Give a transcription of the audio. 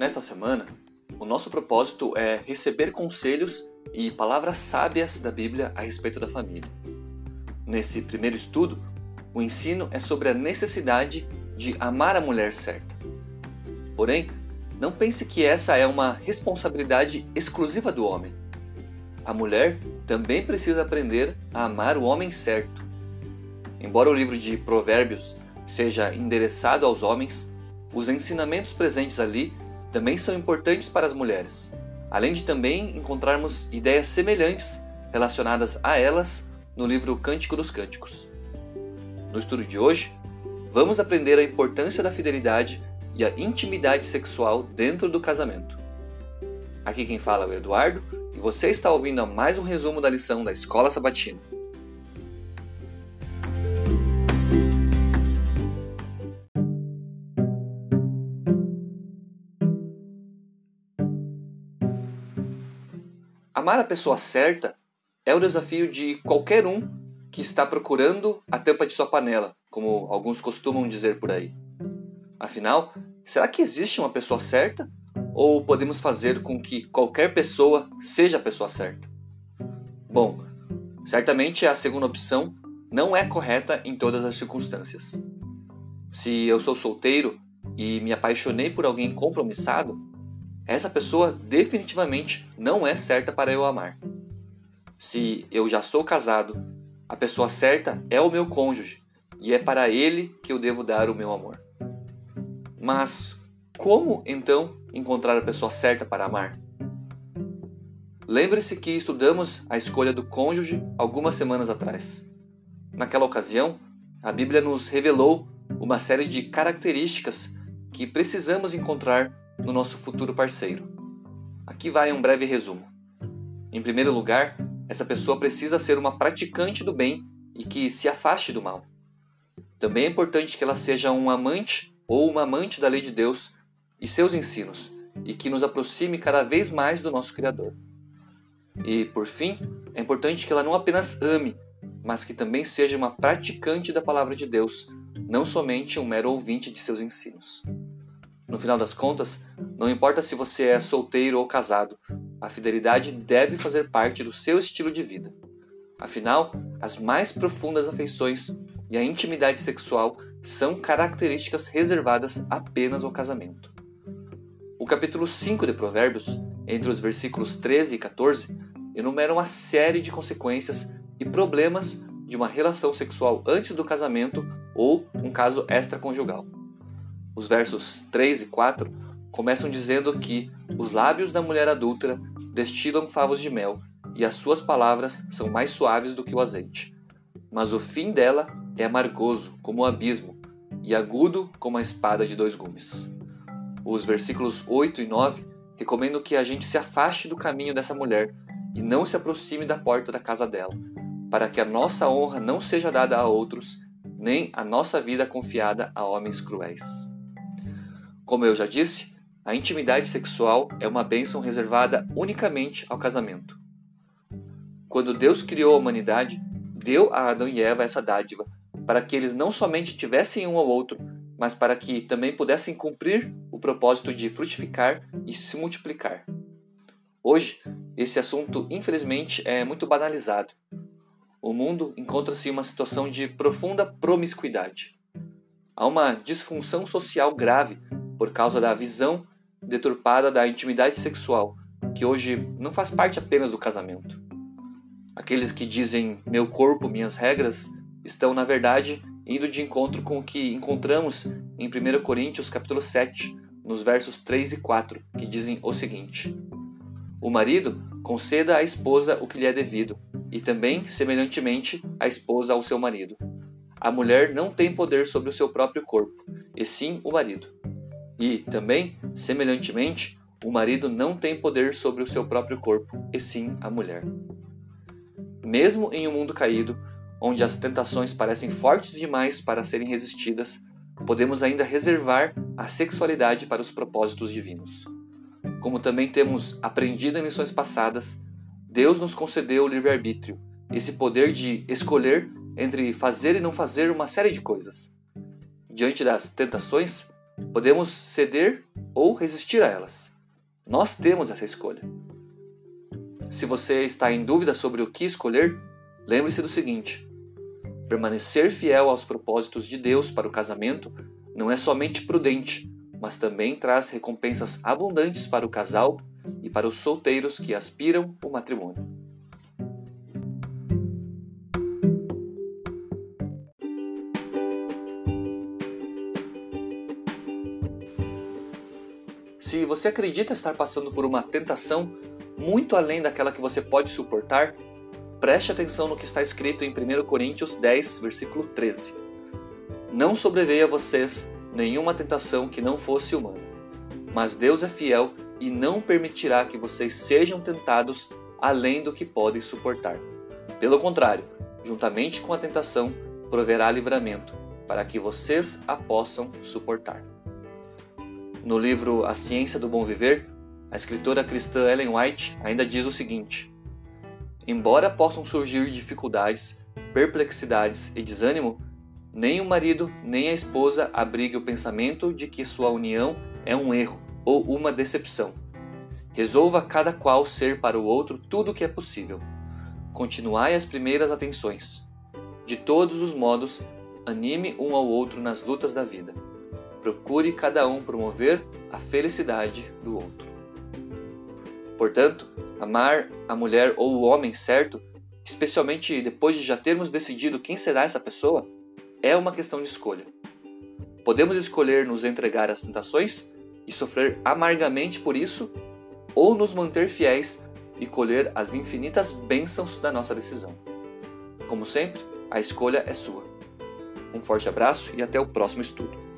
Nesta semana, o nosso propósito é receber conselhos e palavras sábias da Bíblia a respeito da família. Nesse primeiro estudo, o ensino é sobre a necessidade de amar a mulher certa. Porém, não pense que essa é uma responsabilidade exclusiva do homem. A mulher também precisa aprender a amar o homem certo. Embora o livro de Provérbios seja endereçado aos homens, os ensinamentos presentes ali também são importantes para as mulheres, além de também encontrarmos ideias semelhantes relacionadas a elas no livro Cântico dos Cânticos. No estudo de hoje, vamos aprender a importância da fidelidade e a intimidade sexual dentro do casamento. Aqui quem fala é o Eduardo e você está ouvindo a mais um resumo da lição da Escola Sabatina. Amar a pessoa certa é o desafio de qualquer um que está procurando a tampa de sua panela, como alguns costumam dizer por aí. Afinal, será que existe uma pessoa certa? Ou podemos fazer com que qualquer pessoa seja a pessoa certa? Bom, certamente a segunda opção não é correta em todas as circunstâncias. Se eu sou solteiro e me apaixonei por alguém compromissado, essa pessoa definitivamente não é certa para eu amar. Se eu já sou casado, a pessoa certa é o meu cônjuge e é para ele que eu devo dar o meu amor. Mas como então encontrar a pessoa certa para amar? Lembre-se que estudamos a escolha do cônjuge algumas semanas atrás. Naquela ocasião, a Bíblia nos revelou uma série de características que precisamos encontrar no nosso futuro parceiro. Aqui vai um breve resumo. Em primeiro lugar, essa pessoa precisa ser uma praticante do bem e que se afaste do mal. Também é importante que ela seja um amante ou uma amante da lei de Deus e seus ensinos, e que nos aproxime cada vez mais do nosso Criador. E, por fim, é importante que ela não apenas ame, mas que também seja uma praticante da palavra de Deus, não somente um mero ouvinte de seus ensinos. No final das contas, não importa se você é solteiro ou casado, a fidelidade deve fazer parte do seu estilo de vida. Afinal, as mais profundas afeições e a intimidade sexual são características reservadas apenas ao casamento. O capítulo 5 de Provérbios, entre os versículos 13 e 14, enumera uma série de consequências e problemas de uma relação sexual antes do casamento ou um caso extraconjugal. Os versos 3 e 4 começam dizendo que os lábios da mulher adúltera destilam favos de mel e as suas palavras são mais suaves do que o azeite. Mas o fim dela é amargoso como o abismo e agudo como a espada de dois gumes. Os versículos 8 e 9 recomendam que a gente se afaste do caminho dessa mulher e não se aproxime da porta da casa dela, para que a nossa honra não seja dada a outros, nem a nossa vida confiada a homens cruéis. Como eu já disse, a intimidade sexual é uma bênção reservada unicamente ao casamento. Quando Deus criou a humanidade, deu a Adão e Eva essa dádiva para que eles não somente tivessem um ao outro, mas para que também pudessem cumprir o propósito de frutificar e se multiplicar. Hoje, esse assunto infelizmente é muito banalizado. O mundo encontra-se em uma situação de profunda promiscuidade. Há uma disfunção social grave por causa da visão deturpada da intimidade sexual, que hoje não faz parte apenas do casamento. Aqueles que dizem meu corpo, minhas regras, estão na verdade indo de encontro com o que encontramos em 1 Coríntios capítulo 7, nos versos 3 e 4, que dizem o seguinte: O marido conceda à esposa o que lhe é devido, e também, semelhantemente, a esposa ao seu marido. A mulher não tem poder sobre o seu próprio corpo, e sim o marido. E, também, semelhantemente, o marido não tem poder sobre o seu próprio corpo, e sim a mulher. Mesmo em um mundo caído, onde as tentações parecem fortes demais para serem resistidas, podemos ainda reservar a sexualidade para os propósitos divinos. Como também temos aprendido em lições passadas, Deus nos concedeu o livre-arbítrio, esse poder de escolher entre fazer e não fazer uma série de coisas. Diante das tentações, Podemos ceder ou resistir a elas. Nós temos essa escolha. Se você está em dúvida sobre o que escolher, lembre-se do seguinte: permanecer fiel aos propósitos de Deus para o casamento não é somente prudente, mas também traz recompensas abundantes para o casal e para os solteiros que aspiram o matrimônio. Se você acredita estar passando por uma tentação muito além daquela que você pode suportar, preste atenção no que está escrito em 1 Coríntios 10, versículo 13. Não sobreveia a vocês nenhuma tentação que não fosse humana, mas Deus é fiel e não permitirá que vocês sejam tentados além do que podem suportar. Pelo contrário, juntamente com a tentação, proverá livramento, para que vocês a possam suportar. No livro A Ciência do Bom Viver, a escritora cristã Ellen White ainda diz o seguinte: Embora possam surgir dificuldades, perplexidades e desânimo, nem o marido nem a esposa abrigue o pensamento de que sua união é um erro ou uma decepção. Resolva cada qual ser para o outro tudo o que é possível. Continuai as primeiras atenções. De todos os modos, anime um ao outro nas lutas da vida. Procure cada um promover a felicidade do outro. Portanto, amar a mulher ou o homem certo, especialmente depois de já termos decidido quem será essa pessoa, é uma questão de escolha. Podemos escolher nos entregar às tentações e sofrer amargamente por isso, ou nos manter fiéis e colher as infinitas bênçãos da nossa decisão. Como sempre, a escolha é sua. Um forte abraço e até o próximo estudo.